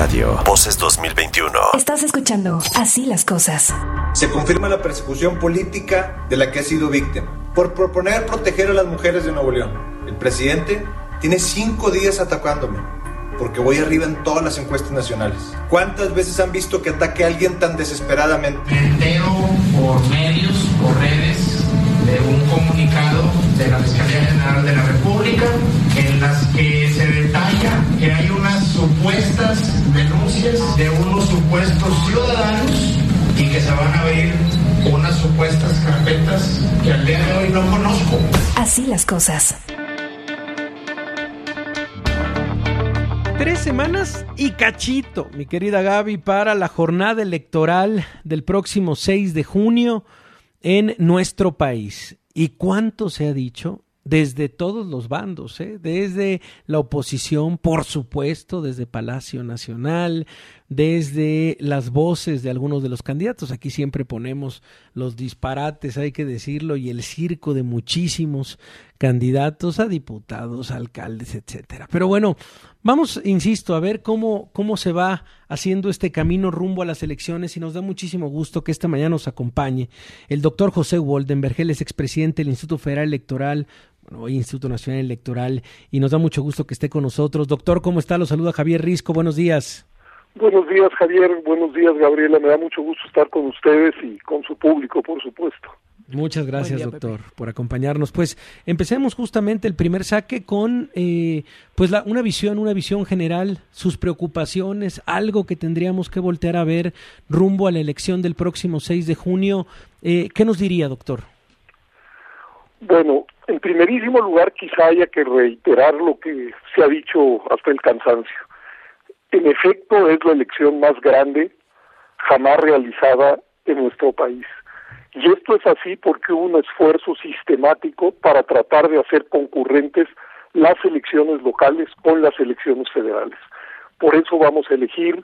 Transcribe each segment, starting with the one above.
Radio. Voces 2021. Estás escuchando Así las cosas. Se confirma la persecución política de la que ha sido víctima por proponer proteger a las mujeres de Nuevo León. El presidente tiene cinco días atacándome porque voy arriba en todas las encuestas nacionales. ¿Cuántas veces han visto que ataque a alguien tan desesperadamente? entero por medios, por redes, de un comunicado de la Fiscalía General de la República en las que se detalla que hay unas supuestas de unos supuestos ciudadanos y que se van a abrir unas supuestas carpetas que al día de hoy no conozco. Así las cosas. Tres semanas y cachito, mi querida Gaby, para la jornada electoral del próximo 6 de junio en nuestro país. ¿Y cuánto se ha dicho? Desde todos los bandos, ¿eh? desde la oposición, por supuesto, desde Palacio Nacional, desde las voces de algunos de los candidatos. Aquí siempre ponemos los disparates, hay que decirlo, y el circo de muchísimos candidatos a diputados, alcaldes, etcétera. Pero bueno, vamos, insisto, a ver cómo, cómo se va haciendo este camino rumbo a las elecciones y nos da muchísimo gusto que esta mañana nos acompañe el doctor José Woldenberg, él es expresidente del Instituto Federal Electoral, bueno, hoy Instituto Nacional Electoral, y nos da mucho gusto que esté con nosotros. Doctor, ¿cómo está? Lo saluda Javier Risco, buenos días. Buenos días, Javier. Buenos días, Gabriela. Me da mucho gusto estar con ustedes y con su público, por supuesto. Muchas gracias, doctor, por acompañarnos. Pues empecemos justamente el primer saque con eh, pues la, una visión, una visión general, sus preocupaciones, algo que tendríamos que voltear a ver rumbo a la elección del próximo 6 de junio. Eh, ¿Qué nos diría, doctor? Bueno, en primerísimo lugar, quizá haya que reiterar lo que se ha dicho hasta el cansancio. En efecto, es la elección más grande jamás realizada en nuestro país. Y esto es así porque hubo un esfuerzo sistemático para tratar de hacer concurrentes las elecciones locales con las elecciones federales. Por eso vamos a elegir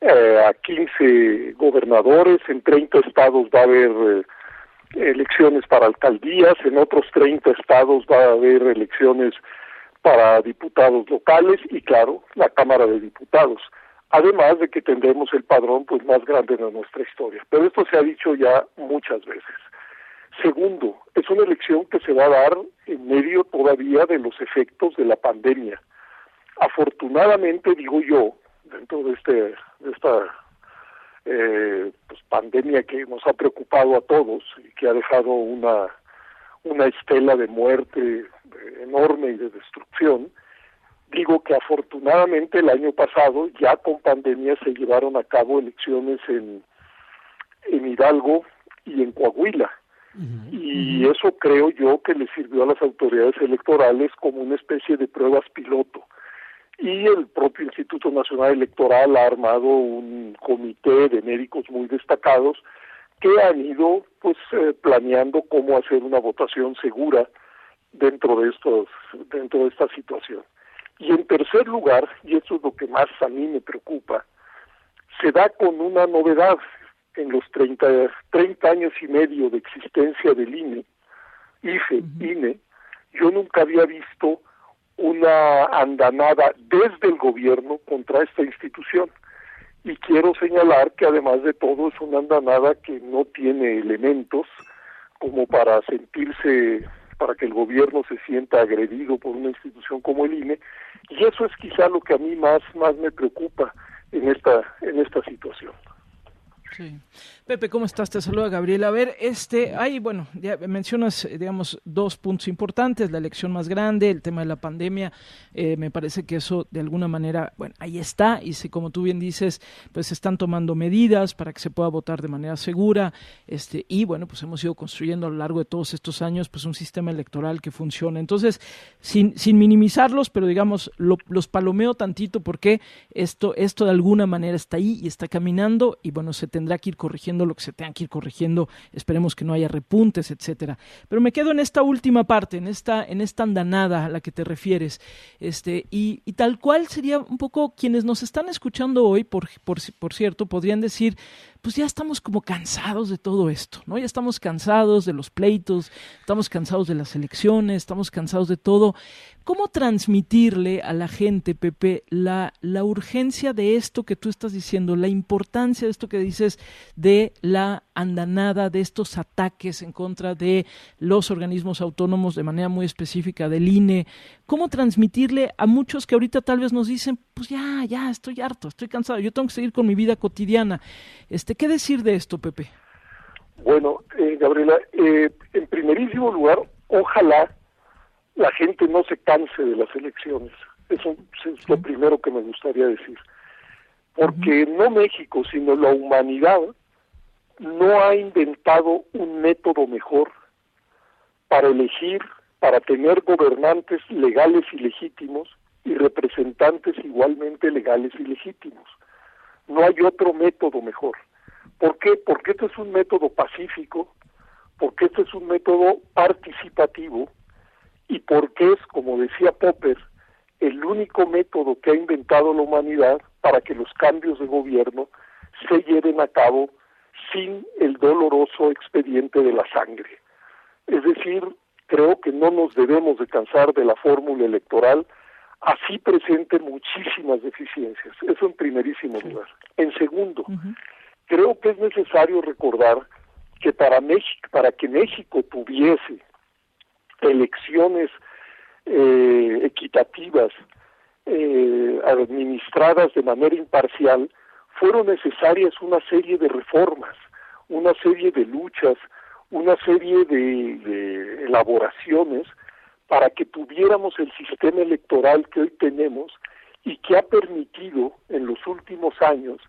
eh, a 15 gobernadores, en 30 estados va a haber eh, elecciones para alcaldías, en otros 30 estados va a haber elecciones para diputados locales y claro, la Cámara de Diputados. Además de que tendremos el padrón pues más grande de nuestra historia. Pero esto se ha dicho ya muchas veces. Segundo, es una elección que se va a dar en medio todavía de los efectos de la pandemia. Afortunadamente, digo yo, dentro de, este, de esta eh, pues, pandemia que nos ha preocupado a todos y que ha dejado una, una estela de muerte enorme y de destrucción, digo que afortunadamente el año pasado ya con pandemia se llevaron a cabo elecciones en, en Hidalgo y en Coahuila. y eso creo yo que le sirvió a las autoridades electorales como una especie de pruebas piloto. Y el propio Instituto Nacional Electoral ha armado un comité de médicos muy destacados que han ido pues eh, planeando cómo hacer una votación segura dentro de estos dentro de esta situación. Y en tercer lugar, y eso es lo que más a mí me preocupa, se da con una novedad en los 30, 30 años y medio de existencia del INE, IFE, INE, yo nunca había visto una andanada desde el gobierno contra esta institución. Y quiero señalar que además de todo es una andanada que no tiene elementos como para sentirse para que el gobierno se sienta agredido por una institución como el INE y eso es quizá lo que a mí más más me preocupa en esta en esta situación. Pepe, ¿cómo estás? Te saluda Gabriel. A ver, este, hay, bueno, ya mencionas, eh, digamos, dos puntos importantes, la elección más grande, el tema de la pandemia, eh, me parece que eso de alguna manera, bueno, ahí está, y si como tú bien dices, pues se están tomando medidas para que se pueda votar de manera segura, este, y bueno, pues hemos ido construyendo a lo largo de todos estos años, pues un sistema electoral que funcione. Entonces, sin, sin minimizarlos, pero digamos, los palomeo tantito porque esto, esto de alguna manera está ahí y está caminando, y bueno, se tendrá que ir corrigiendo lo que se tenga que ir corrigiendo, esperemos que no haya repuntes, etcétera. Pero me quedo en esta última parte, en esta, en esta andanada a la que te refieres, este, y, tal cual sería un poco quienes nos están escuchando hoy, por, por, por cierto, podrían decir, pues ya estamos como cansados de todo esto, ¿no? Ya estamos cansados de los pleitos, estamos cansados de las elecciones, estamos cansados de todo. ¿Cómo transmitirle a la gente, Pepe, la, la urgencia de esto que tú estás diciendo, la importancia de esto que dices de la andanada, de estos ataques en contra de los organismos autónomos de manera muy específica del INE? ¿Cómo transmitirle a muchos que ahorita tal vez nos dicen, pues ya, ya, estoy harto, estoy cansado, yo tengo que seguir con mi vida cotidiana? Este, ¿Qué decir de esto, Pepe? Bueno, eh, Gabriela, eh, en primerísimo lugar, ojalá la gente no se canse de las elecciones. Eso es lo primero que me gustaría decir. Porque no México, sino la humanidad no ha inventado un método mejor para elegir, para tener gobernantes legales y legítimos y representantes igualmente legales y legítimos. No hay otro método mejor. ¿Por qué? Porque este es un método pacífico, porque este es un método participativo, y porque es, como decía Popper, el único método que ha inventado la humanidad para que los cambios de gobierno se lleven a cabo sin el doloroso expediente de la sangre. Es decir, creo que no nos debemos de cansar de la fórmula electoral, así presente muchísimas deficiencias. Eso en primerísimo lugar. En segundo, creo que es necesario recordar que para México, para que México tuviese elecciones eh, equitativas, eh, administradas de manera imparcial, fueron necesarias una serie de reformas, una serie de luchas, una serie de, de elaboraciones para que tuviéramos el sistema electoral que hoy tenemos y que ha permitido en los últimos años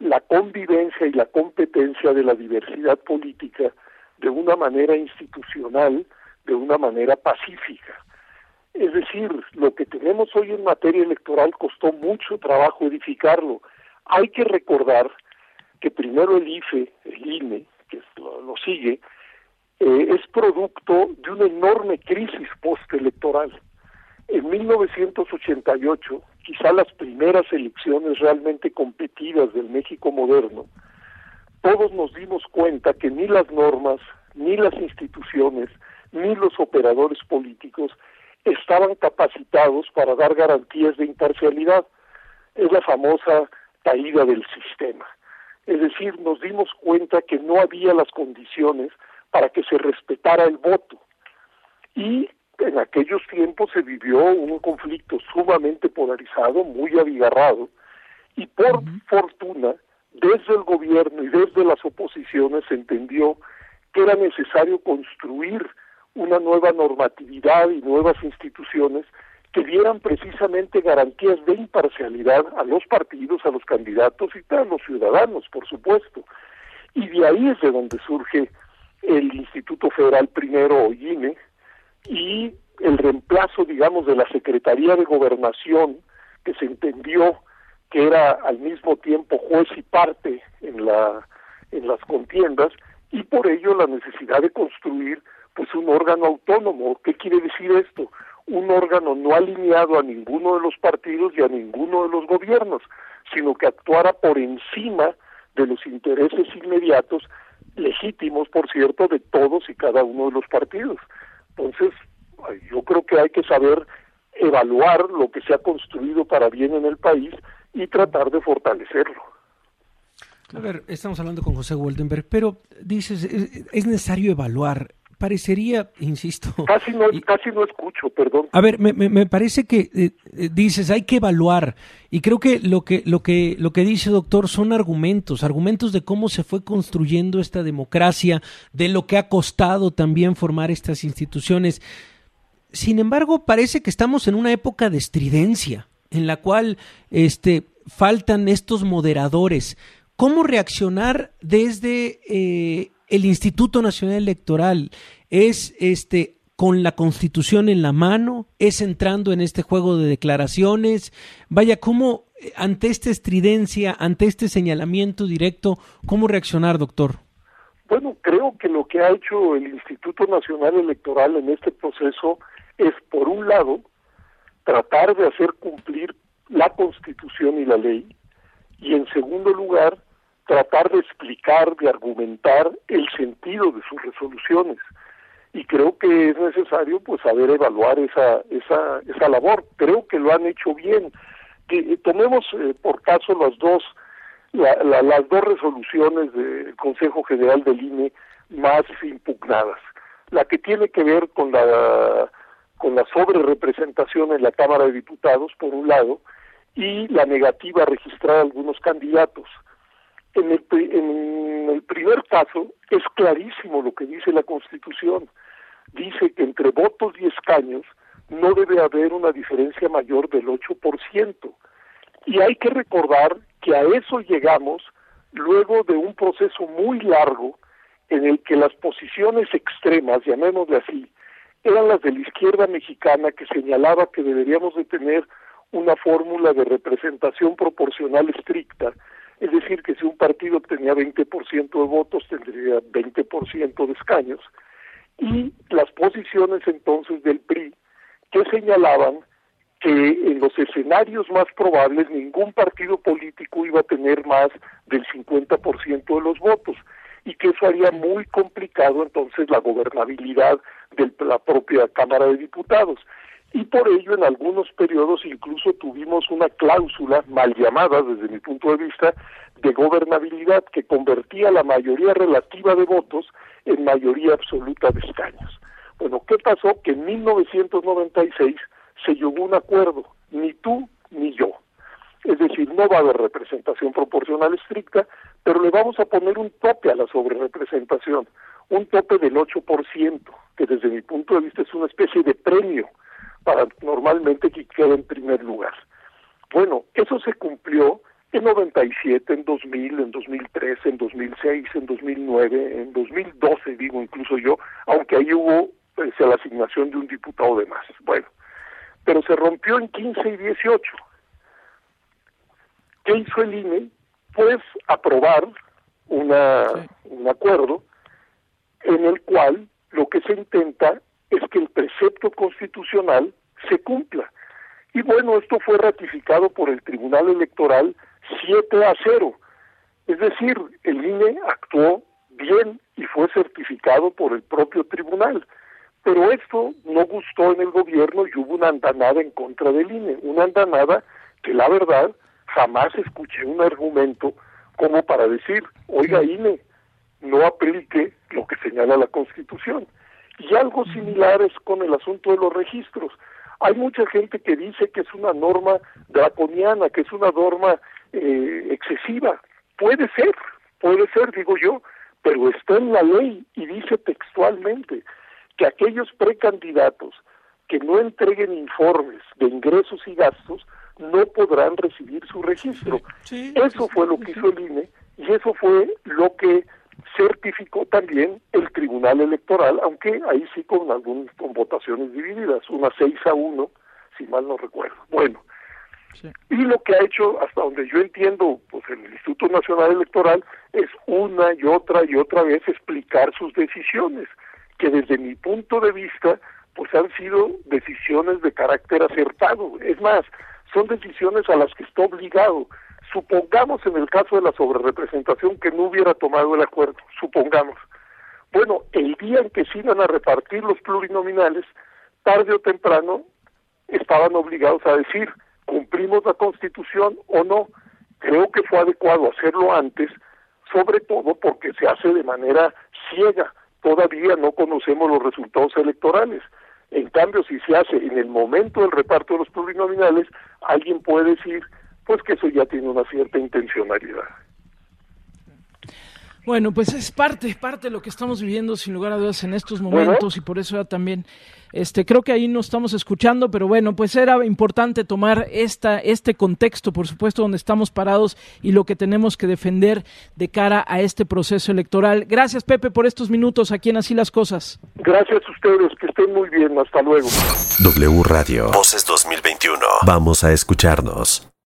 la convivencia y la competencia de la diversidad política de una manera institucional, de una manera pacífica. Es decir, lo que tenemos hoy en materia electoral costó mucho trabajo edificarlo. Hay que recordar que primero el IFE, el INE, que lo, sigue, eh, es producto de una enorme crisis postelectoral. En 1988, quizá las primeras elecciones realmente competidas del México moderno, todos nos dimos cuenta que ni las normas, ni las instituciones, ni los operadores políticos estaban capacitados para dar garantías de imparcialidad. Es la famosa caída del sistema. Es decir, nos dimos cuenta que no había las condiciones para que se respetara el voto. Y en aquellos tiempos se vivió un conflicto sumamente polarizado, muy abigarrado, y por fortuna, desde el gobierno y desde las oposiciones se entendió que era necesario construir una nueva normatividad y nuevas instituciones que dieran precisamente garantías de imparcialidad a los partidos, a los candidatos y a los ciudadanos, por supuesto. Y de ahí es de donde surge el Instituto Federal Primero, INE, y el reemplazo, digamos, de la Secretaría de Gobernación, que se entendió que era al mismo tiempo juez y parte en, la, en las contiendas, y por ello la necesidad de construir pues un órgano autónomo. ¿Qué quiere decir esto? Un órgano no alineado a ninguno de los partidos y a ninguno de los gobiernos, sino que actuara por encima de los intereses inmediatos, legítimos, por cierto, de todos y cada uno de los partidos. Entonces, yo creo que hay que saber evaluar lo que se ha construido para bien en el país y tratar de fortalecerlo. A ver, estamos hablando con José Goldenberg, pero dices, es necesario evaluar parecería, insisto. Casi no, casi no escucho, perdón. A ver, me, me, parece que eh, eh, dices hay que evaluar y creo que lo que lo que lo que dice doctor son argumentos, argumentos de cómo se fue construyendo esta democracia, de lo que ha costado también formar estas instituciones. Sin embargo, parece que estamos en una época de estridencia en la cual este faltan estos moderadores. ¿Cómo reaccionar desde eh, el Instituto Nacional Electoral es este con la Constitución en la mano, es entrando en este juego de declaraciones. Vaya, ¿cómo ante esta estridencia, ante este señalamiento directo, cómo reaccionar, doctor? Bueno, creo que lo que ha hecho el Instituto Nacional Electoral en este proceso es, por un lado, tratar de hacer cumplir la Constitución y la ley, y en segundo lugar, tratar de explicar, de argumentar el sentido de sus resoluciones. Y creo que es necesario pues saber evaluar esa, esa, esa labor. Creo que lo han hecho bien. Que, eh, tomemos eh, por caso las dos, las dos resoluciones del Consejo General del INE más impugnadas. La que tiene que ver con la con la sobrerepresentación en la Cámara de Diputados, por un lado, y la negativa a registrar algunos candidatos. En el, en el primer caso es clarísimo lo que dice la Constitución. Dice que entre votos y escaños no debe haber una diferencia mayor del 8%. Y hay que recordar que a eso llegamos luego de un proceso muy largo en el que las posiciones extremas, llamémosle así, eran las de la izquierda mexicana que señalaba que deberíamos de tener una fórmula de representación proporcional estricta, es decir, que si un partido obtenía 20% de votos tendría 20% de escaños, y las posiciones entonces del PRI que señalaban que en los escenarios más probables ningún partido político iba a tener más del 50% de los votos y que eso haría muy complicado entonces la gobernabilidad de la propia Cámara de Diputados. Y por ello en algunos periodos incluso tuvimos una cláusula mal llamada desde mi punto de vista de gobernabilidad que convertía la mayoría relativa de votos en mayoría absoluta de escaños. Bueno, ¿qué pasó? Que en 1996 se llegó un acuerdo, ni tú ni yo. Es decir, no va a haber representación proporcional estricta, pero le vamos a poner un tope a la sobrerepresentación, un tope del 8%, que desde mi punto de vista es una especie de premio para normalmente que quede en primer lugar. Bueno, eso se cumplió en 97, en 2000, en 2003, en 2006, en 2009, en 2012, digo incluso yo, aunque ahí hubo pues, la asignación de un diputado de más. Bueno, pero se rompió en 15 y 18. ¿Qué hizo el INE? Pues aprobar una, un acuerdo en el cual lo que se intenta es que el precepto constitucional se cumpla. Y bueno, esto fue ratificado por el Tribunal Electoral 7 a 0. Es decir, el INE actuó bien y fue certificado por el propio tribunal. Pero esto no gustó en el gobierno y hubo una andanada en contra del INE, una andanada que la verdad jamás escuché un argumento como para decir, oiga INE, no aplique lo que señala la Constitución. Y algo similar es con el asunto de los registros. Hay mucha gente que dice que es una norma draconiana, que es una norma eh, excesiva. Puede ser, puede ser, digo yo, pero está en la ley y dice textualmente que aquellos precandidatos que no entreguen informes de ingresos y gastos no podrán recibir su registro. eso fue lo que hizo el INE y eso fue lo que certificó también el Tribunal Electoral, aunque ahí sí con algún, con votaciones divididas, una 6 a 1, si mal no recuerdo. Bueno, y lo que ha hecho, hasta donde yo entiendo, pues el Instituto Nacional Electoral es una y otra y otra vez explicar sus decisiones, que desde mi punto de vista, pues han sido decisiones de carácter acertado. Es más, son decisiones a las que está obligado. Supongamos en el caso de la sobrerepresentación que no hubiera tomado el acuerdo, supongamos. Bueno, el día en que se iban a repartir los plurinominales, tarde o temprano estaban obligados a decir, cumplimos la Constitución o no. Creo que fue adecuado hacerlo antes, sobre todo porque se hace de manera ciega. Todavía no conocemos los resultados electorales. En cambio, si se hace en el momento del reparto de los plurinominales, alguien puede decir, pues que eso ya tiene una cierta intencionalidad. Bueno, pues es parte, parte de lo que estamos viviendo sin lugar a dudas en estos momentos y por eso ya también este creo que ahí no estamos escuchando, pero bueno, pues era importante tomar esta este contexto, por supuesto, donde estamos parados y lo que tenemos que defender de cara a este proceso electoral. Gracias, Pepe, por estos minutos aquí en Así las cosas. Gracias a ustedes, que estén muy bien, hasta luego. W Radio. Voces 2021. Vamos a escucharnos.